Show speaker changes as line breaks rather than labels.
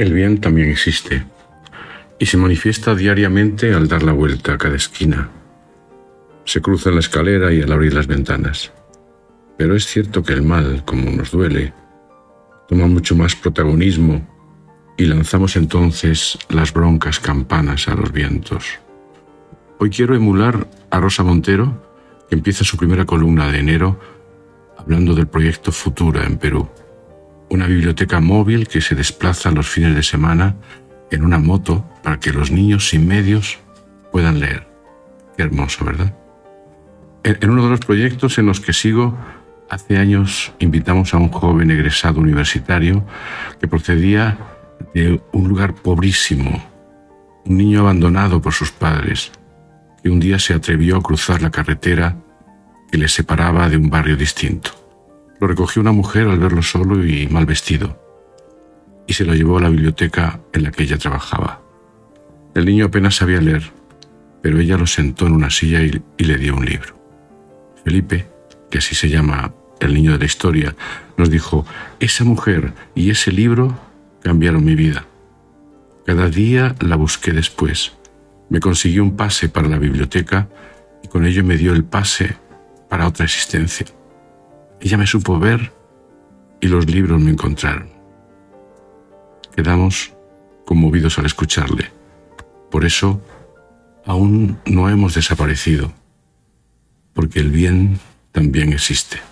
El bien también existe y se manifiesta diariamente al dar la vuelta a cada esquina. Se cruza en la escalera y al abrir las ventanas. Pero es cierto que el mal, como nos duele, toma mucho más protagonismo y lanzamos entonces las broncas campanas a los vientos. Hoy quiero emular a Rosa Montero, que empieza su primera columna de enero hablando del proyecto Futura en Perú una biblioteca móvil que se desplaza los fines de semana en una moto para que los niños sin medios puedan leer. Qué hermoso, ¿verdad? En uno de los proyectos en los que sigo, hace años invitamos a un joven egresado universitario que procedía de un lugar pobrísimo, un niño abandonado por sus padres, que un día se atrevió a cruzar la carretera que le separaba de un barrio distinto. Lo recogió una mujer al verlo solo y mal vestido, y se lo llevó a la biblioteca en la que ella trabajaba. El niño apenas sabía leer, pero ella lo sentó en una silla y, le dio un libro. Felipe, que así se llama el niño de la historia, nos dijo, esa mujer y ese libro cambiaron mi vida. Cada día la busqué después. Me consiguió un pase para la biblioteca y con ello me dio el pase para otra existencia. Ella me supo ver y los libros me encontraron. Quedamos conmovidos al escucharle. Por eso aún no hemos desaparecido, porque el bien también existe.